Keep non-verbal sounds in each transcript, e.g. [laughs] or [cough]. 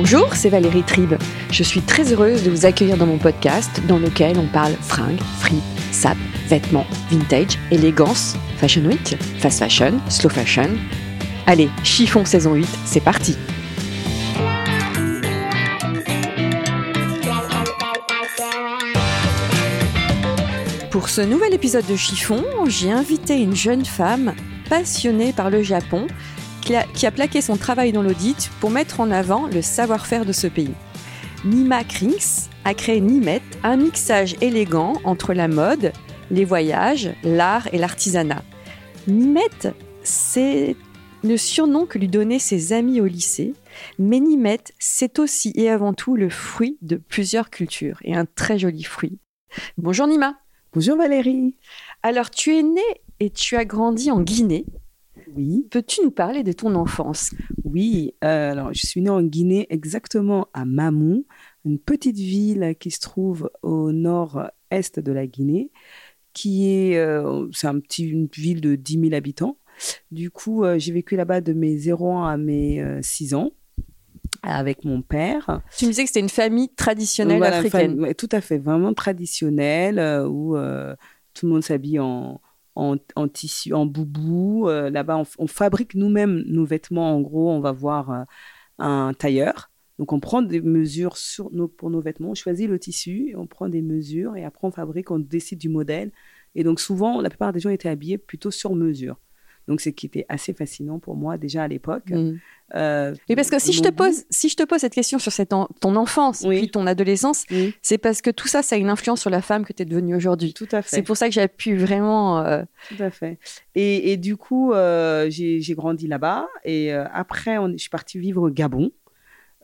Bonjour, c'est Valérie Tribe. Je suis très heureuse de vous accueillir dans mon podcast dans lequel on parle fringues, frites, sap, vêtements, vintage, élégance, fashion week, fast fashion, slow fashion. Allez, chiffon saison 8, c'est parti. Pour ce nouvel épisode de Chiffon, j'ai invité une jeune femme passionnée par le Japon qui a, qui a plaqué son travail dans l'audit pour mettre en avant le savoir-faire de ce pays. Nima Krings a créé Nimet, un mixage élégant entre la mode, les voyages, l'art et l'artisanat. Nimet, c'est le surnom que lui donnaient ses amis au lycée, mais Nimet, c'est aussi et avant tout le fruit de plusieurs cultures, et un très joli fruit. Bonjour Nima. Bonjour Valérie. Alors, tu es née et tu as grandi en Guinée. Oui, Peux-tu nous parler de ton enfance? Oui. euh, alors, je suis née en Guinée, exactement à Mamou, une petite ville qui se trouve au nord-est de la Guinée, qui est, euh, c'est un petit, une ville de 10 000 habitants. Du coup, euh, j'ai vécu là-bas de mes 0 ans à mes euh, 6 ans avec mon père. Tu me disais que c'était une famille traditionnelle Voilà, africaine. fan- ouais, tout à fait, vraiment traditionnelle, où tout le monde s'habille en, en, tissu, en boubou. Euh, Là-bas, on, fabrique nous-mêmes nos vêtements. En gros, on va voir euh, un tailleur. Donc, on prend des mesures pour nos vêtements, on choisit le tissu, on prend des mesures et après, on fabrique, on décide du modèle. Et donc, souvent, la plupart des gens étaient habillés plutôt sur mesure. Donc, c'est qui était assez fascinant pour moi déjà à l'époque. Mm. Euh, Mais parce que si je te pose, si je te pose cette question sur cette en- ton enfance Oui. puis ton adolescence, c'est parce que tout ça, ça a une influence sur la femme que tu es devenue aujourd'hui. Tout à fait. C'est pour ça que j'ai pu vraiment. euh, Tout à fait. Et, et du coup, euh, j'ai grandi là-bas. Et après, on, je suis partie vivre au Gabon,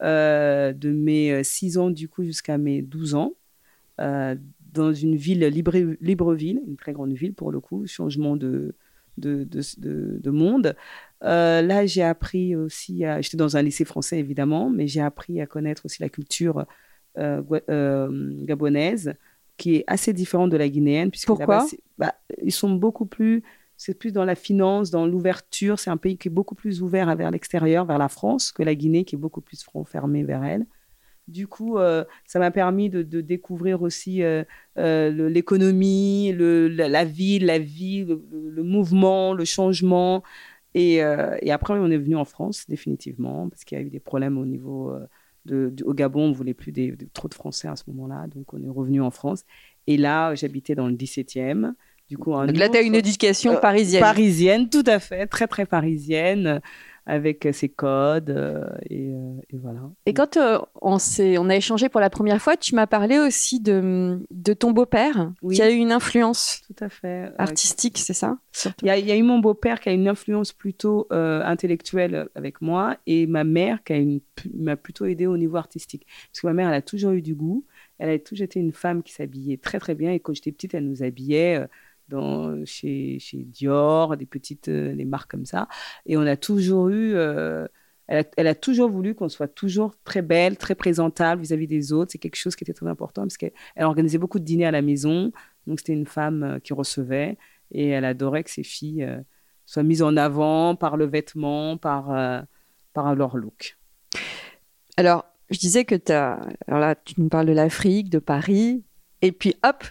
de mes 6 ans du coup jusqu'à mes 12 ans, dans une ville, Libre- Libreville, une très grande ville pour le coup, changement de, de, de, de- de monde. Euh, là, j'ai appris aussi, à- j'étais dans un lycée français évidemment, mais j'ai appris à connaître aussi la culture euh, euh, gabonaise, qui est assez différente de la guinéenne. Puisque Pourquoi? bah, Ils sont beaucoup plus, c'est plus dans la finance, dans l'ouverture. C'est un pays qui est beaucoup plus ouvert vers l'extérieur, vers la France, que la Guinée, qui est beaucoup plus front fermé vers elle. Du coup, euh, ça m'a permis de, de découvrir aussi euh, euh, l'économie, la, la ville, la vie, le, mouvement, le changement. Et, et après, on est venu en France, définitivement, parce qu'il y a eu des problèmes au niveau de, du- au Gabon. On ne voulait plus des, trop de Français à ce moment-là, donc on est revenu en France. Et là, j'habitais dans le 17e. Du coup, un Donc là, tu as une éducation parisienne. Parisienne, tout à fait, très très parisienne, avec euh, ses codes euh, et, euh, et voilà. Et quand euh, on, on a échangé pour la première fois, tu m'as parlé aussi de, de ton beau-père, Oui. qui a eu une influence Tout à fait. artistique, c'est ça? Il y, a- il y a eu mon beau-père qui a une influence plutôt euh, intellectuelle avec moi et ma mère qui m'a plutôt aidé au niveau artistique. Parce que ma mère, elle a toujours eu du goût. Elle a toujours été une femme qui s'habillait très très bien et quand j'étais petite, elle nous habillait. Euh, dans, chez, chez Dior, des petites euh, des marques comme ça. Et on a toujours eu, euh, elle, a, elle a toujours voulu qu'on soit toujours très belle, très présentable vis-à-vis des autres. C'est quelque chose qui était très important parce qu'elle elle organisait beaucoup de dîners à la maison. Donc c'était une femme qui recevait et elle adorait que ses filles euh, soient mises en avant par le vêtement, par, euh, par leur look. Alors, je disais que as, alors là, tu nous parles de l'Afrique, de Paris, et puis hop,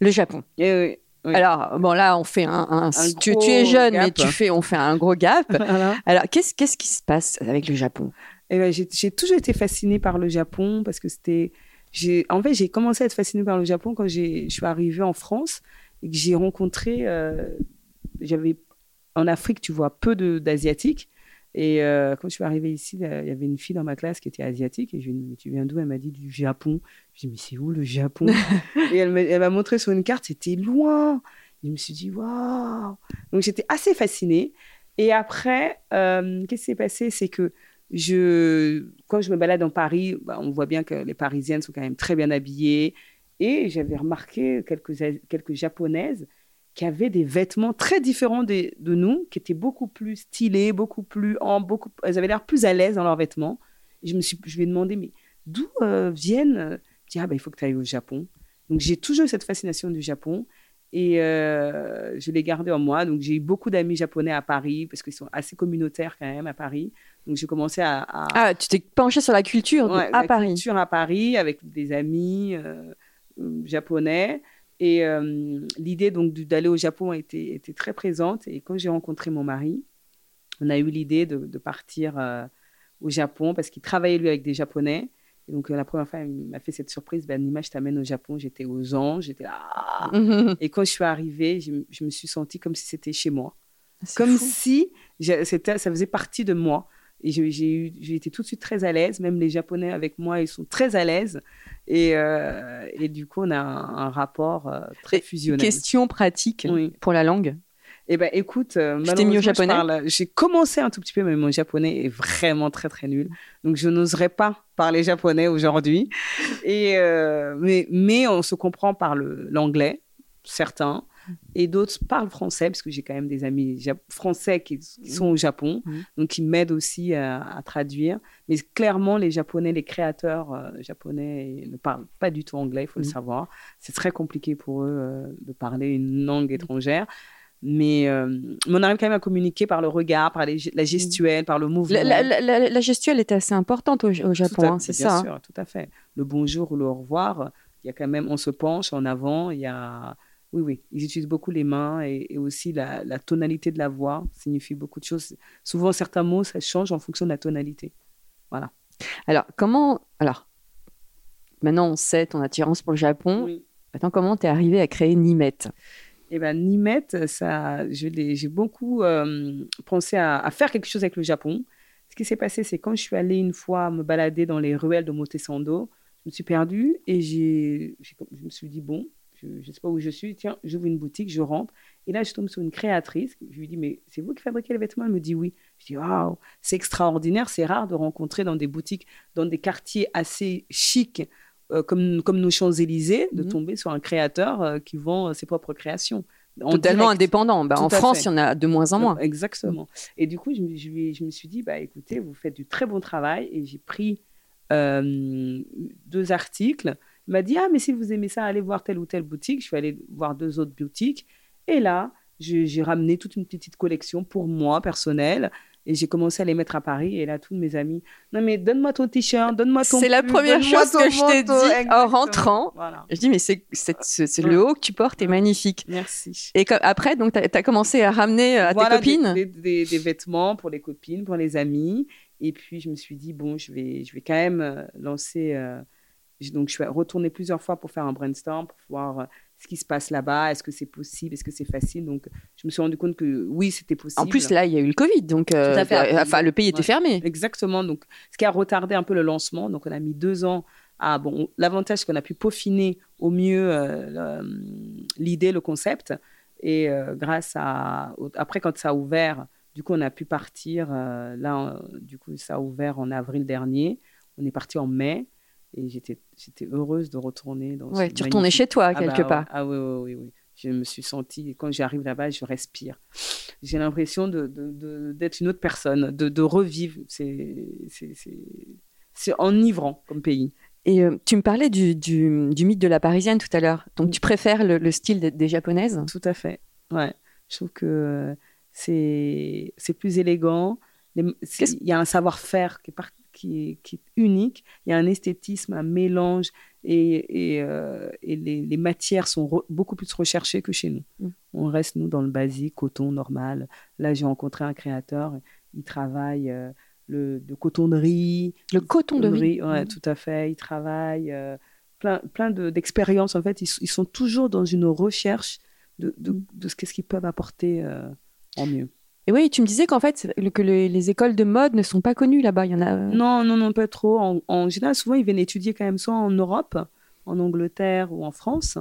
le Japon. Et oui, Oui. Alors, bon, là, on fait un. un- Un tu, es jeune, mais tu fais, on fait un gros gap. [laughs] voilà. Alors, qu'est-ce qu'est-ce qui se passe avec le Japon? Eh ben, j'ai j'ai toujours été fascinée par le Japon parce que c'était. j'ai- En fait, j'ai commencé à être fascinée par le Japon quand j'ai- je suis arrivée en France et que j'ai rencontré. euh, J'avais en Afrique, tu vois, peu de- d'asiatiques. Et euh, quand je suis arrivée ici, il y avait une fille dans ma classe qui était asiatique et je lui ai dit, mais tu viens d'où? Elle m'a dit du Japon. Je lui ai dit, mais c'est où le Japon? [laughs] Et elle m'a elle m'a montré sur une carte, c'était loin. Je me suis dit, waouh Donc j'étais assez fascinée. Et après, euh, qu'est-ce qui s'est passé? C'est que je, quand je me balade en Paris, bah, on voit bien que les Parisiennes sont quand même très bien habillées. Et j'avais remarqué quelques, quelques Japonaises qui avaient des vêtements très différents de, de nous, qui étaient beaucoup plus stylés, beaucoup plus en beaucoup, elles avaient l'air plus à l'aise dans leurs vêtements. Et je me suis, je lui ai demandé, mais d'où euh, viennent euh, Je dis, ah bah, il faut que tu ailles au Japon. Donc j'ai toujours eu cette fascination du Japon et euh, je l'ai gardé en moi. Donc j'ai eu beaucoup d'amis japonais à Paris parce qu'ils sont assez communautaires quand même à Paris. Donc j'ai commencé à, Ah, tu t'es penché sur la culture à la Paris. Culture à Paris avec des amis japonais. Et l'idée donc d'aller au Japon était, était, très présente. Et quand j'ai rencontré mon mari, on a eu l'idée de, de, partir au Japon parce qu'il travaillait lui avec des Japonais. Et donc, euh, la première fois, il m'a fait cette surprise. Ben, Nima, je t'amène au Japon. J'étais aux anges. J'étais là. [laughs] et quand je suis arrivée, je, je, me suis sentie comme si c'était chez moi. Comme fou. si ça faisait partie de moi. Et j'ai été tout de suite très à l'aise. Même les Japonais avec moi, ils sont très à l'aise. Et, euh, et, du coup, on a un, un rapport euh, très fusionnel. Question pratique oui. pour la langue eh ben, écoute, euh, tu t'es mis au japonais J'ai commencé un tout petit peu, mais mon japonais est vraiment très, très nul. Donc, je n'oserais pas parler japonais aujourd'hui. Et, mais, mais on se comprend par l'anglais, certains. Et d'autres parlent français, parce que j'ai quand même des amis français qui, qui sont au Japon, mmh. donc qui m'aident aussi à, à, traduire. Mais clairement, les Japonais, les créateurs euh, japonais ne parlent pas du tout anglais, il faut mmh. le savoir. C'est très compliqué pour eux euh, de parler une langue étrangère. Mais, euh, mais, on arrive quand même à communiquer par le regard, par les, la gestuelle, par le mouvement. La, la, la, la gestuelle est assez importante au, au Japon, hein, c'est ça Bien sûr, tout à fait. Le bonjour ou le au revoir, il y a quand même, on se penche en avant, il y a... Oui, oui, ils utilisent beaucoup les mains et, et aussi la, tonalité de la voix signifie beaucoup de choses. Souvent, certains mots, ça change en fonction de la tonalité. Voilà. Alors, comment... Alors, maintenant, on sait ton attirance pour le Japon. Oui. Maintenant, comment tu es arrivé à créer Nimet eh ben, Nimet, ça, j'ai beaucoup euh, pensé à, à, faire quelque chose avec le Japon. Ce qui s'est passé, c'est quand je suis allée une fois me balader dans les ruelles de Motesando, je me suis perdue et j'ai, je me suis dit, bon, je ne sais pas où je suis, tiens, j'ouvre une boutique, je rentre. Et là, je tombe sur une créatrice. Je lui dis, mais c'est vous qui fabriquez les vêtements? Elle me dit oui. Je dis, waouh, c'est extraordinaire, c'est rare de rencontrer dans des boutiques, dans des quartiers assez chics, euh, comme, comme nos Champs-Élysées, de mmh. tomber sur un créateur euh, qui vend ses propres créations. Totalement direct. indépendant. Bah, en France, il y en a de moins en moins. Exactement. Et du coup, je, je, je, me suis dit, bah, écoutez, vous faites du très bon travail. Et j'ai pris euh, deux articles. M'a dit, ah, mais si vous aimez ça, allez voir telle ou telle boutique. Je suis allée voir deux autres boutiques. Et là, j'ai ramené toute une petite collection pour moi, personnelle. Et j'ai commencé à les mettre à Paris. Et là, tous mes amis, non, mais donne-moi ton t-shirt, donne-moi ton. C'est la première chose que je t'ai dit Exactement. en rentrant. Voilà. Je dis, mais c'est le haut que tu portes est magnifique. Merci. Et après, donc, tu as, commencé à ramener à voilà, tes copines? des, des, des, vêtements pour les copines, pour les amis. Et puis, je me suis dit, bon, je vais, je vais quand même euh, lancer. Euh, donc, je suis retournée plusieurs fois pour faire un brainstorm, pour voir ce qui se passe là-bas, est-ce que c'est possible, est-ce que c'est facile. Donc, je me suis rendu compte que oui, c'était possible. En plus, là, il y a eu le Covid, donc euh, fait, enfin, le pays était ouais. fermé. Exactement, donc ce qui a retardé un peu le lancement. Donc, on a mis deux ans à bon. L'avantage, c'est qu'on a pu peaufiner au mieux euh, l'idée, le concept, et euh, grâce à après quand ça a ouvert, du coup, on a pu partir. Euh, là, du coup, ça a ouvert en avril dernier. On est parti en mai. Et j'étais, j'étais heureuse de retourner dans ouais, tu retournais chez toi, ah quelque bah, part. Ah oui, oui, oui, oui. Je me suis sentie, quand j'arrive là-bas, je respire. J'ai l'impression de, de, de, d'être une autre personne, de, de revivre. C'est, c'est, c'est, c'est enivrant comme pays. Et euh, tu me parlais du, du, du, mythe de la parisienne tout à l'heure. Donc, tu préfères le, le style des, des, japonaises? Tout à fait. Ouais. Je trouve que c'est, c'est plus élégant. Il y a un savoir-faire qui est, par, qui est, qui est, unique. Il y a un esthétisme, un mélange, et, et, euh, et les, les, matières sont beaucoup plus recherchées que chez nous. Mm. On reste, nous, dans le basique, coton normal. Là, j'ai rencontré un créateur, il travaille euh, le, de coton de riz. Le coton de riz, mm. tout à fait. Il travaille euh, plein, plein d'expériences. en fait, ils, ils, sont toujours dans une recherche de, de, mm. de ce qu'est-ce qu'ils peuvent apporter en mieux. Et oui, tu me disais qu'en fait, que les, les, écoles de mode ne sont pas connues là-bas. Il y en a. Non, non, non, pas trop. En, en, général, souvent, ils viennent étudier quand même soit en Europe, en Angleterre ou en France.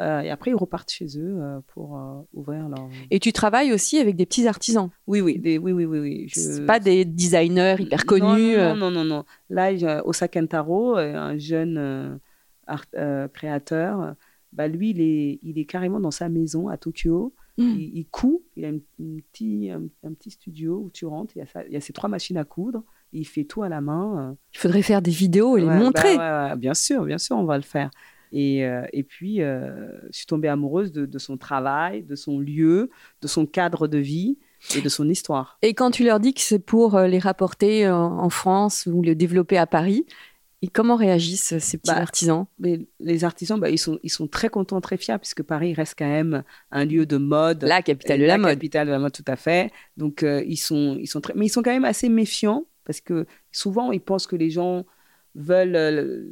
Euh, et après, ils repartent chez eux euh, pour euh, ouvrir leur. Et tu travailles aussi avec des petits artisans? Oui, oui, des, oui, oui, oui. oui. Je... C'est pas des designers hyper connus Non, non, non, non. non. Là, il y a Osaka Kentaro, un jeune art, créateur. Bah, lui, il est, il est carrément dans sa maison à Tokyo. Mm. Il, il coud. Il a une, une petit, un, un petit studio où tu rentres. Il y a, ça, il y a ses trois machines à coudre. Il fait tout à la main. Il faudrait faire des vidéos et Ouais, les montrer. bah ouais, ouais, bien sûr, bien sûr, on va le faire. Et, euh, et puis, euh, je suis tombée amoureuse de, de son travail, de son lieu, de son cadre de vie et de son histoire. Et quand tu leur dis que c'est pour euh, les rapporter euh, en France ou les développer à Paris, et comment réagissent ces petits Bah, artisans? Mais les artisans, bah, ils, sont, ils sont très contents, très fiers, puisque Paris reste quand même un lieu de mode. La capitale de la, mode. capitale de la mode, tout à fait. Donc, euh, ils, sont, ils sont très... Mais ils sont quand même assez méfiants, parce que souvent, ils pensent que les gens veulent euh,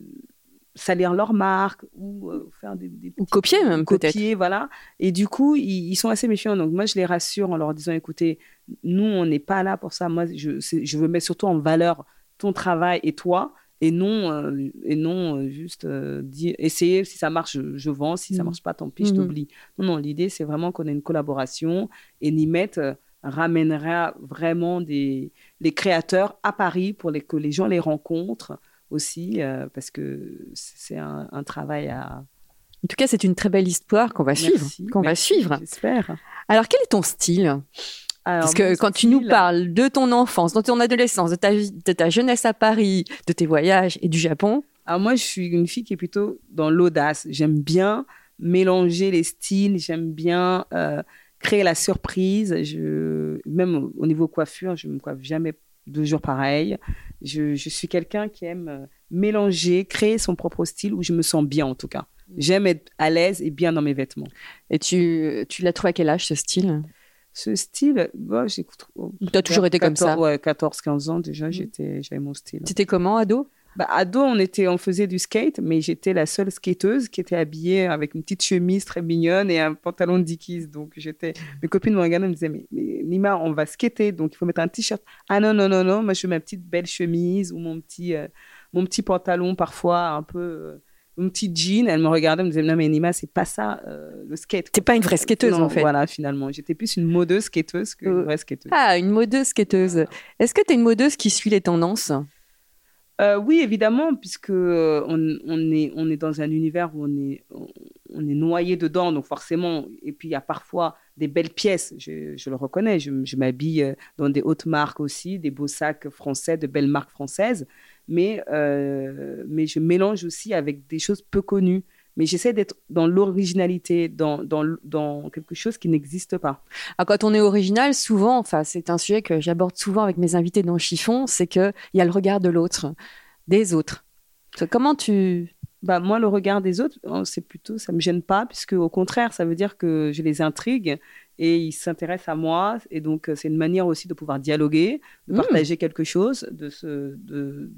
salir leur marque ou euh, faire des, des Ou copier même, peut-être. copier, voilà. Et du coup, ils, ils sont assez méfiants. Donc, moi, je les rassure en leur disant, écoutez, nous, on n'est pas là pour ça. Moi, je veux mettre surtout en valeur ton travail et toi, et non, euh, et non euh, juste euh, dire, essayer, si ça marche, je, je vends, si ça Mhm. marche pas, tant pis, je Mhm. t'oublie. Non, non, l'idée, c'est vraiment qu'on ait une collaboration, et Nimet euh, ramènera vraiment des, les créateurs à Paris pour les, que les gens les rencontrent aussi, parce que c'est un, un travail à... En tout cas, c'est une très belle histoire qu'on va suivre. Qu'on va suivre. J'espère. Alors, quel est ton style? Alors, Parce que quand tu nous parles de ton enfance, de ton adolescence, de ta, vie- de ta jeunesse à Paris, de tes voyages et du Japon, Alors moi, je suis une fille qui est plutôt dans l'audace. J'aime bien mélanger les styles, j'aime bien euh, créer la surprise. Je... Même au- au niveau coiffure, je ne me coiffe jamais deux jours pareil. Je, je suis quelqu'un qui aime euh, mélanger, créer son propre style où je me sens bien en tout cas. J'aime être à l'aise et bien dans mes vêtements. et tu, tu l'as trouvé à quel âge ce style? Ce style, bah, j'écoute. T'as toujours été comme ça Ouais, 14-15 ans déjà, Mhm. j'étais, j'avais mon style. C'était comment, ado? Bah, ado, on, était, on faisait du skate, mais j'étais la seule skateuse qui était habillée avec une petite chemise très mignonne et un pantalon de Dickies. Donc, j'étais... Mes copines me regardaient et me disaient mais, mais Nima, on va skater, donc il faut mettre un t-shirt. Ah non, non, non, non, moi je mets ma petite belle chemise ou mon petit, euh, mon petit pantalon parfois un peu... euh, mon petit jean, elle me regardait, elle me disait non mais Nima, c'est pas ça euh, le skate. T'es pas une vraie skateuse, Non, en fait. Voilà, finalement. J'étais plus une modeuse skateuse qu'une Euh, vraie skateuse. Ah, une modeuse skateuse. Est-ce que tu es une modeuse qui suit les tendances? Euh, oui, évidemment, puisque euh, on, on est, on est dans un univers où on est, on, on est noyé dedans, donc forcément, et puis il y a parfois des belles pièces, je, je le reconnais, je, je m'habille dans des hautes marques aussi, des beaux sacs français, de belles marques françaises, mais, euh, mais je mélange aussi avec des choses peu connues. Mais j'essaie d'être dans l'originalité, dans, dans, dans quelque chose qui n'existe pas. Ah, Quand on est original, souvent, enfin, c'est un sujet que j'aborde souvent avec mes invités dans Chiffon, c'est qu'il y a le regard de l'autre, des autres. Comment tu... Bah, moi, le regard des autres, oh, c'est plutôt, ça me gêne pas, puisque au contraire, ça veut dire que je les intrigue et ils s'intéressent à moi. Et donc, euh, c'est une manière aussi de pouvoir dialoguer, de Mm. partager quelque chose, de, se, de,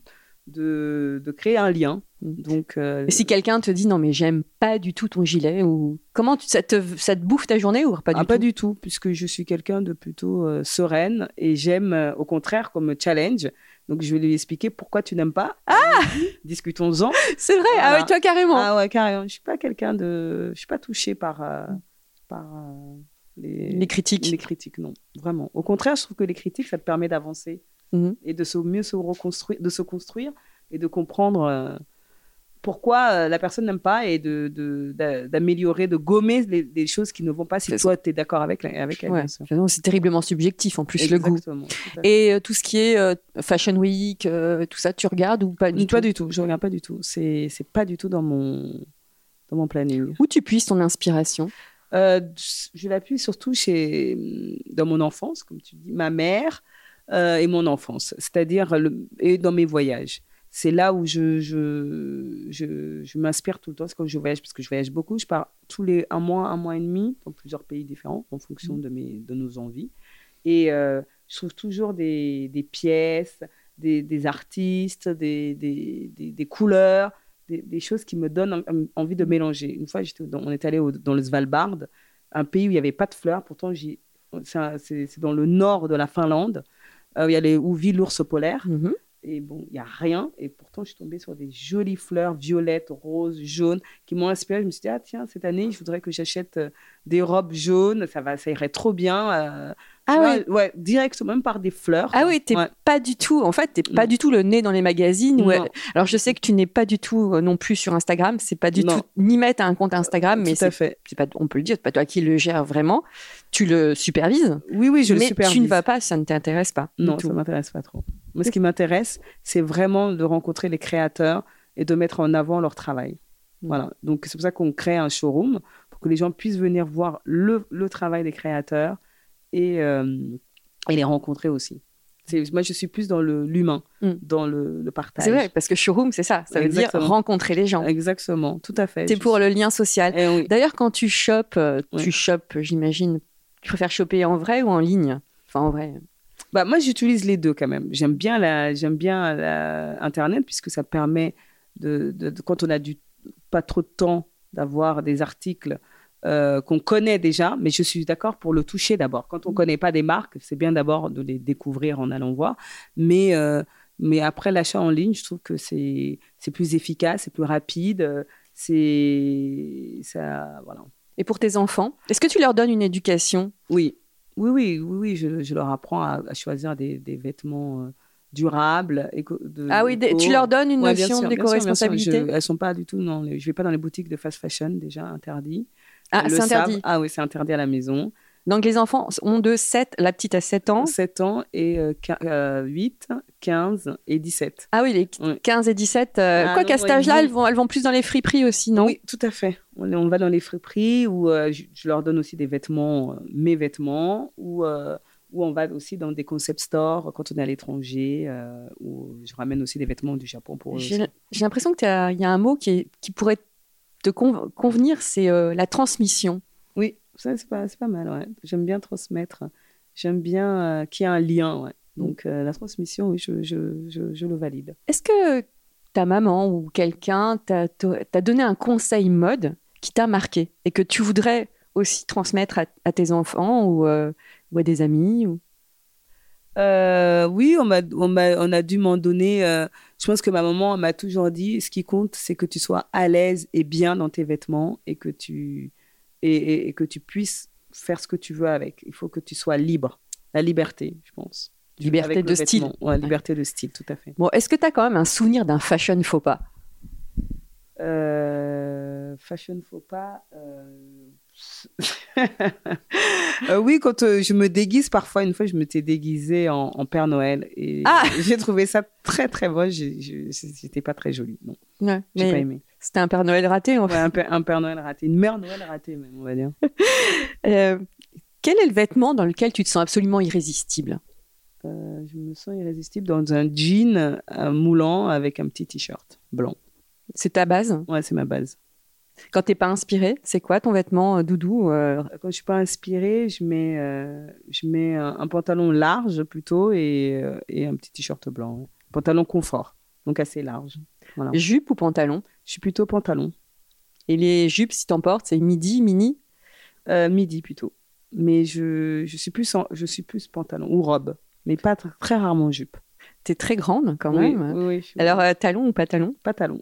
de, de créer un lien. Donc, euh, si quelqu'un te dit non mais j'aime pas du tout ton gilet ou comment tu... ça te ça te bouffe ta journée ou pas du ah, tout pas du tout, puisque je suis quelqu'un de plutôt euh, sereine et j'aime, euh, au contraire, comme challenge. Donc, je vais lui expliquer pourquoi tu n'aimes pas. Ah Discutons-en. [laughs] C'est vrai. Ah Voilà. ouais, toi carrément. Ah ouais, carrément. Je suis pas quelqu'un de. Je suis pas touchée par, par les... Les critiques. Les critiques, non. Vraiment. Au contraire, je trouve que les critiques, ça te permet d'avancer Mhm. et de se, mieux se reconstruire, de se construire et de comprendre euh, pourquoi euh, la personne n'aime pas et de, de- d'a- d'améliorer, de gommer les, les choses qui ne vont pas si toi, tu es d'accord avec, avec elle. Ouais. C'est terriblement subjectif en plus le goût. Exactement. à fait. Et euh, tout ce qui est euh, Fashion Week, tout ça, tu regardes ou pas du pas tout? du tout. Je regarde pas du tout. C'est, c'est pas du tout dans mon, dans mon planning. Où tu puisses ton inspiration? Je l'appuie surtout chez, dans mon enfance, comme tu dis, ma mère euh, et mon enfance, c'est-à-dire et dans mes voyages. C'est là où je, je, je, je m'inspire tout le temps. C'est quand je voyage, parce que je voyage beaucoup. Je pars tous les un mois, un mois et demi dans plusieurs pays différents en fonction de, mes, de nos envies. Et euh, je trouve toujours des, des pièces, des, des artistes, des, des, des, des couleurs, des, des choses qui me donnent en- envie de mélanger. Une fois, dans- on est allé au- dans le Svalbard, un pays où il n'y avait pas de fleurs. Pourtant, c'est dans le nord de la Finlande, il y a les, où vit l'ours polaire. Mhm. Et bon, il n'y a rien. Et pourtant, je suis tombée sur des jolies fleurs violettes, roses, jaunes, qui m'ont inspirée. Je me suis dit, ah tiens, cette année, je voudrais que j'achète euh, des robes jaunes. Ça, va, ça irait trop bien. Ah. Ouais, direct, même par des fleurs. Ah oui, t'es Ouais. pas du tout. En fait, t'es pas du tout le nez dans les magazines. ouais. Alors je sais que tu n'es pas du tout euh, non plus sur Instagram. C'est pas du Non. tout ni mettre un compte Instagram, mais Tout à c'est fait. c'est pas. On peut le dire, c'est pas toi qui le gère vraiment. Tu le supervises, Oui, oui, je le mais supervise. tu ne vas pas. Ça ne t'intéresse pas. Non, ça m'intéresse pas trop. Moi, ce qui m'intéresse, c'est vraiment de rencontrer les créateurs et de mettre en avant leur travail. Mm. Voilà. Donc, c'est pour ça qu'on crée un showroom pour que les gens puissent venir voir le, le travail des créateurs et, euh, et les rencontrer aussi. C'est- Moi, je suis plus dans l'humain, Mm. dans le, le partage. C'est vrai, parce que showroom, c'est ça. Ça veut Exactement. dire rencontrer les gens. Exactement, tout à fait. Je pour suis- le lien social. Eh oui. D'ailleurs, quand tu chopes, euh, tu chopes, j'imagine. Tu préfères choper en vrai ou en ligne? Enfin, en vrai. Bah, moi, j'utilise les deux quand même. J'aime bien, la, bien la- Internet puisque ça permet, de, de- de- quand on a du, pas trop de temps, d'avoir des articles euh, qu'on connaît déjà. Mais je suis d'accord pour le toucher d'abord. Quand on ne connaît pas des marques, c'est bien d'abord de les découvrir en allant voir. Mais, euh, mais après l'achat en ligne, je trouve que c'est, plus efficace, c'est plus rapide. euh, C'est ça, voilà. Et pour tes enfants, est-ce que tu leur donnes une éducation? Oui, oui, oui, oui, oui, je, je leur apprends à, à choisir des, des vêtements euh, durables. Éco, de, Ah oui, éco. tu leur donnes une Ouais, notion d'éco-responsabilité Elles sont pas du tout, non, je vais pas dans les boutiques de fast fashion, déjà interdit. Ah, c'est interdit. Ah oui, c'est interdit à la maison. Donc les enfants ont de 7, la petite a 7 ans. 7 ans et euh, quin- euh, 8, 15 et 17. Ah oui, les Ouais. 15 et 17. euh, Ah quoi qu'à cet âge-là, elles vont, elles vont plus dans les friperies aussi, non? Oui, tout à fait. On, on va dans les friperies où euh, je, je leur donne aussi des vêtements, euh, mes vêtements, ou euh, où on va aussi dans des concept stores quand on est à l'étranger, euh, où je ramène aussi des vêtements du Japon pour eux. J'ai l'impression qu'il y a un mot qui, est- qui pourrait te con- convenir, c'est euh, la transmission. Oui, ça c'est pas, pas mal, ouais. J'aime bien transmettre. J'aime bien euh, qu'il y ait un lien, ouais. Donc euh, la transmission, oui, je, je, je, je le valide. Est-ce que ta maman ou quelqu'un t'a t'a donné un conseil mode qui t'a marqué et que tu voudrais aussi transmettre à, à tes enfants ou, euh, ou à des amis ou... Euh, oui, on, m'a, on, m'a, on a dû m'en donner. euh, je pense que ma maman m'a toujours dit ce qui compte, c'est que tu sois à l'aise et bien dans tes vêtements et que tu, et, et- et que tu puisses faire ce que tu veux avec. Il faut que tu sois libre. La liberté, je pense. Liberté Avec de le style. Ouais, liberté de style, tout à fait. Bon, est-ce que tu as quand même un souvenir d'un fashion faux pas? Euh, fashion faux pas. Euh, oui, quand euh, je me déguise, parfois, une fois, je m'étais déguisée en, en Père Noël et Ah [laughs] j'ai trouvé ça très, très beau. J'étais pas très jolie. Non, Ouais, j'ai pas aimé. C'était un Père Noël raté en fait. Ouais, un, père, un Père Noël raté. Une Mère Noël ratée, même, on va dire. [laughs] Euh, quel est le vêtement dans lequel tu te sens absolument irrésistible? Je me sens irrésistible dans un jean moulant avec un petit t-shirt blanc. C'est ta base? Ouais, c'est ma base. Quand t'es pas inspiré, c'est quoi ton vêtement euh, doudou euh, Quand je suis pas inspirée, je mets, euh, je mets un, un pantalon large plutôt et, et un petit t-shirt blanc. Pantalon confort, donc assez large. Voilà. Jupe ou pantalon? Je suis plutôt pantalon. Et les jupes, si t'en portes, c'est midi, mini? Midi plutôt. Mais je, je, suis plus en- je suis plus pantalon ou robe, mais pas tr- très rarement jupe. T'es très grande quand Oui, même. oui, oui, Alors, talon ou pas talon pantalon.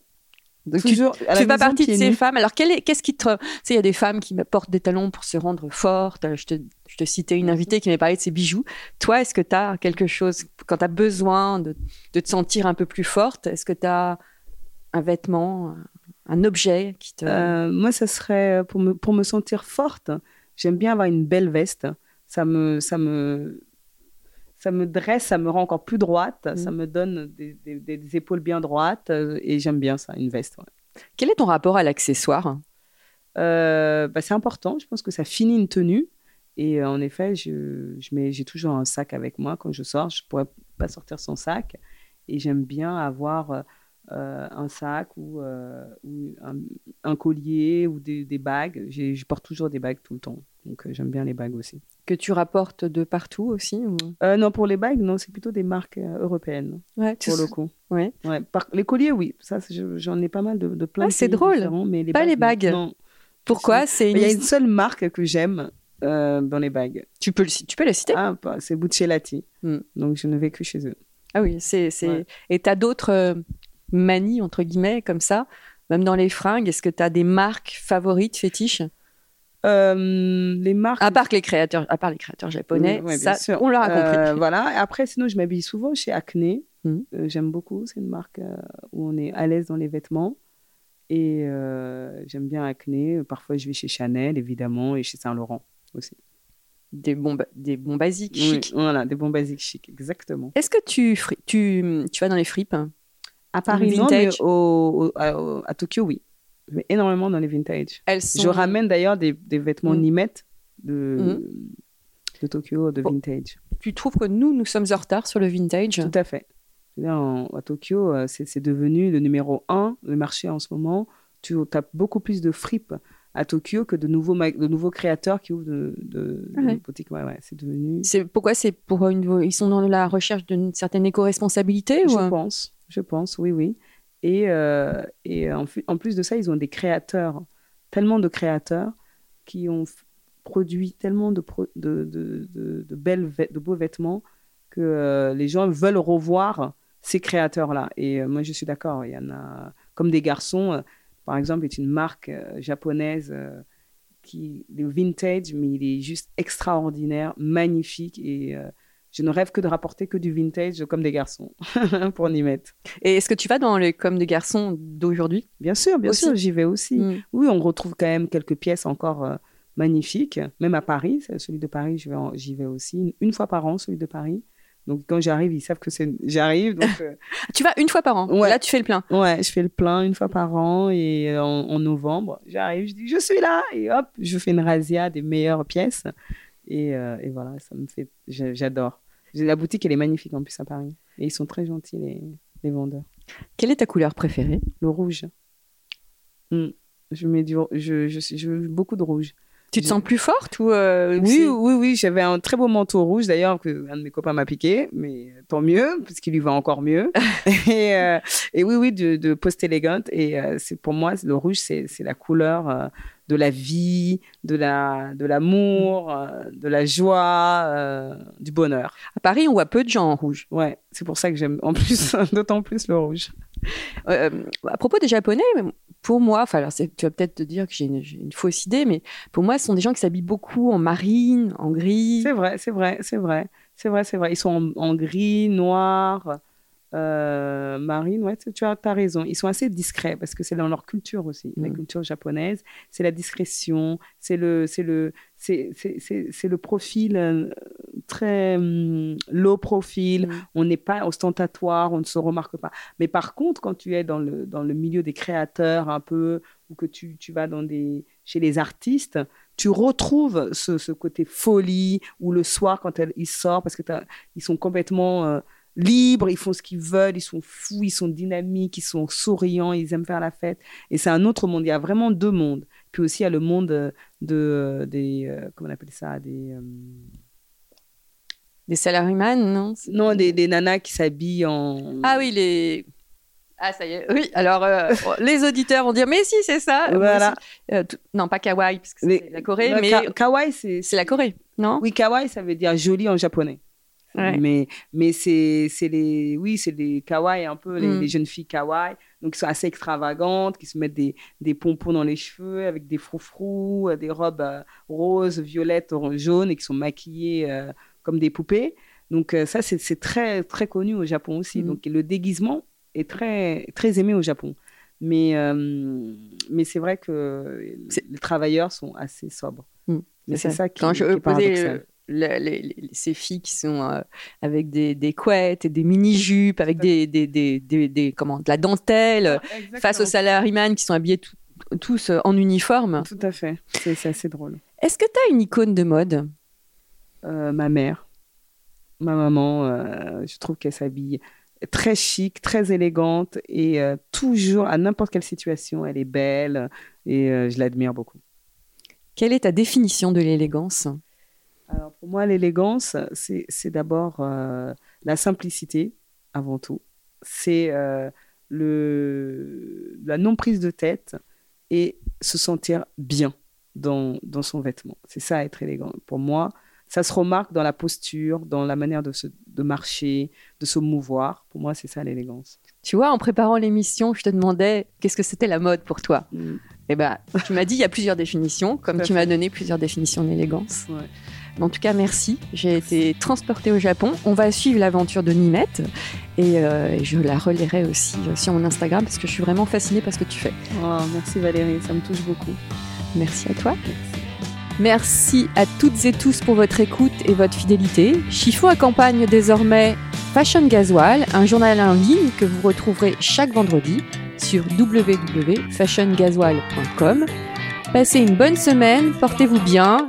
Donc, tu Toujours fais pas partie de ces femmes. Alors, qu'est-ce qui te. Tu sais, il y a des femmes qui portent des talons pour se rendre fortes. Je te, je te citais une invitée qui m'avait parlé de ses bijoux. Toi, est-ce que tu as quelque chose, quand tu as besoin de, de te sentir un peu plus forte, est-ce que tu as un vêtement, un objet qui te. Euh, moi, ça serait euh, pour me, pour me sentir forte. J'aime bien avoir une belle veste. Ça me, ça me, ça me dresse, ça me rend encore plus droite. Mm. Ça me donne des, des- des- des épaules bien droites euh, et j'aime bien ça, une veste. ouais. Quel est ton rapport à l'accessoire? Euh, bah, c'est important. Je pense que ça finit une tenue. Et euh, en effet, je, je mets, j'ai toujours un sac avec moi quand je sors. Je ne pourrais pas sortir sans sac. Et j'aime bien avoir euh, un sac ou, ou un, un collier ou des, des bagues. J'ai- je porte toujours des bagues tout le temps. Donc euh, j'aime bien les bagues aussi. que tu rapportes de partout aussi ou... Euh, non, pour les bagues, non, c'est plutôt des marques euh, européennes, Ouais, pour le coup. ouais. Ouais, par- les colliers, oui. Ça, j'en ai pas mal de, de plein Ah, c'est drôle. Mais les Pas les bagues. Non. Pourquoi? C'est Il y a une... seule marque que j'aime euh, dans les bagues. tu peux le, tu peux la citer? Ah, pas- c'est Buccellati. Hmm. Donc, je ne vais que chez eux. Ah oui, c'est. c'est... Ouais. Et tu as d'autres manies, entre guillemets, comme ça, même dans les fringues Est-ce que tu as des marques favorites, fétiches? Euh, les marques. À part que les créateurs, à part les créateurs japonais, Oui, ça, sûr. on leur a compris. Euh, voilà. Après, sinon, je m'habille souvent chez Acne. Mhm. Euh, J'aime beaucoup. C'est une marque où on est à l'aise dans les vêtements. Et j'aime bien Acne. Parfois, je vais chez Chanel, évidemment, et chez Saint-Laurent aussi. Des bons, des bons basiques Oui, chics. voilà, des bons basiques chics, exactement. Est-ce que tu, tu, tu vas dans les fripes? À Paris, non, mais vintage. au, au- à, au- à Tokyo, oui. Je vais énormément dans les vintage. Elles sont... Je ramène d'ailleurs des, des vêtements Mhm. Nimet de, Mhm. de Tokyo, de Bon. vintage. Tu trouves que nous, nous sommes en retard sur le vintage? Tout à fait. En- à Tokyo, euh, c'est devenu le numéro un, le marché en ce moment. Tu as beaucoup plus de fripes à Tokyo que de nouveaux, de nouveaux créateurs qui ouvrent de, de, Ah ouais. de boutiques. Ouais, ouais, c'est devenu. Pourquoi c'est pour une ils sont dans la recherche d'une certaine éco-responsabilité ou Je pense, je pense, oui, oui. Et, euh, et en, en plus de ça, ils ont des créateurs, tellement de créateurs qui ont produit tellement de, belles, de beaux vêtements que euh, les gens veulent revoir ces créateurs-là. Et euh, moi, je suis d'accord. Il y en a, comme des garçons, par exemple, est une marque japonaise qui, le vintage, mais il est juste extraordinaire, magnifique. Et je ne rêve que de rapporter que du vintage comme des garçons [laughs] pour y mettre. Et est-ce que tu vas dans les comme des garçons d'aujourd'hui? Bien sûr, bien Aussi? sûr, j'y vais aussi. Mm. Oui, on retrouve quand même quelques pièces encore euh, magnifiques, même à Paris. Celui de Paris, je vais en- j'y vais aussi une, fois par an, celui de Paris. Donc quand j'arrive, ils savent que c'est j'arrive. Donc [laughs] euh, Tu vas une fois par an? Ouais. Là, tu fais le plein. ouais, je fais le plein une fois par an et euh, en, en novembre, j'arrive, je dis je suis là et hop, je fais une razzia des meilleures pièces et, euh, et voilà, ça me fait, j'a- j'adore. La boutique elle est magnifique en plus à Paris et ils sont très gentils les, les vendeurs. Quelle est ta couleur préférée? Le rouge. Mm. Je mets du, je, je, je veux beaucoup de rouge. Tu te sens plus forte ou euh, Oui, oui, oui, j'avais un très beau manteau rouge d'ailleurs que un de mes copains m'a piqué, mais tant mieux puisqu'il lui va encore mieux. [laughs] et, euh, et oui, oui, de, de post élégante. Et euh, c'est pour moi le rouge, c'est la couleur euh, de la vie, de la de l'amour, euh, de la joie, euh, du bonheur. À Paris, on voit peu de gens en rouge. Ouais, c'est pour ça que j'aime en plus [laughs] d'autant plus le rouge. Euh, à propos des Japonais, pour moi, enfin, alors tu vas peut-être te dire que j'ai une, j'ai une fausse idée, mais pour moi, ce sont des gens qui s'habillent beaucoup en marine, en gris. C'est vrai, c'est vrai, c'est vrai, c'est vrai, c'est vrai. Ils sont en, en gris, noir, euh, marine. Ouais, tu, as, t'as raison. Ils sont assez discrets parce que c'est dans leur culture aussi, la Mm. culture japonaise. C'est la discrétion, c'est le, c'est le, c'est, le profil euh, très hum, low profil. Mm. On n'est pas ostentatoire, on ne se remarque pas. Mais par contre, quand tu es dans le, dans le milieu des créateurs un peu, ou que tu, tu vas dans des, chez les artistes, tu retrouves ce, ce côté folie, ou le soir quand elle, ils sortent, parce que ils sont complètement euh, libres, ils font ce qu'ils veulent, ils sont fous, ils sont dynamiques, ils sont souriants, ils aiment faire la fête. Et c'est un autre monde. Il y a vraiment deux mondes. Puis aussi, il y a le monde euh, de, des, euh, comment on appelle ça, des... euh, Des salaryman, non? Non, des, des nanas qui s'habillent en... Ah oui, les. Ah, ça y est. Oui, alors euh, [laughs] les auditeurs vont dire, mais si, c'est ça. Voilà. Euh, tout- Non, pas kawaii, parce que c'est la Corée, mais ka- kawaii, c'est... c'est la Corée, non? Oui, kawaii, ça veut dire joli en japonais. Ouais. Mais, mais c'est, les, oui, c'est les kawaii un peu, les, Mm. les jeunes filles kawaii. Donc, qui sont assez extravagantes, qui se mettent des, des pompons dans les cheveux avec des froufrous, euh, des robes euh, roses, violettes, jaunes et qui sont maquillées euh, comme des poupées. Donc, euh, ça, c'est, très, très connu au Japon aussi. Mm. Donc, le déguisement est très, très aimé au Japon. Mais, mais c'est vrai que les travailleurs sont assez sobres. Mm. Mais c'est ça qui, Quand je qui est posais le- les- ces filles qui sont euh, avec des, des couettes et des mini-jupes, avec des, des, des, comment, de la dentelle, face aux salaryman qui sont habillés tout- tous euh, en uniforme. Tout à fait. C'est c'est assez drôle. Est-ce que tu as une icône de mode? Euh, ma mère, ma maman, euh, je trouve qu'elle s'habille très chic, très élégante et euh, toujours, à n'importe quelle situation, elle est belle et euh, je l'admire beaucoup. Quelle est ta définition de l'élégance? Alors pour moi, l'élégance, c'est c'est d'abord euh, la simplicité avant tout. C'est euh, le, la non-prise de tête et se sentir bien dans, dans son vêtement. C'est ça, être élégant. Pour moi, ça se remarque dans la posture, dans la manière de se, de marcher, de se mouvoir. Pour moi, c'est ça l'élégance. Tu vois, en préparant l'émission, je te demandais qu'est-ce que c'était la mode pour toi? Mm. Et ben, tu m'as dit il y a plusieurs définitions, comme tu m'as donné plusieurs définitions d'élégance. Ouais. En tout cas, merci. J'ai été transportée au Japon. On va suivre l'aventure de Nimette et euh, je la relayerai aussi euh, sur mon Instagram parce que je suis vraiment fascinée par ce que tu fais. Oh, merci Valérie, ça me touche beaucoup. Merci à toi. Merci à toutes et tous pour votre écoute et votre fidélité. Chiffon accompagne désormais Fashion Gasoil, un journal en ligne que vous retrouverez chaque vendredi sur www.fashiongasoil.com. Passez une bonne semaine, portez-vous bien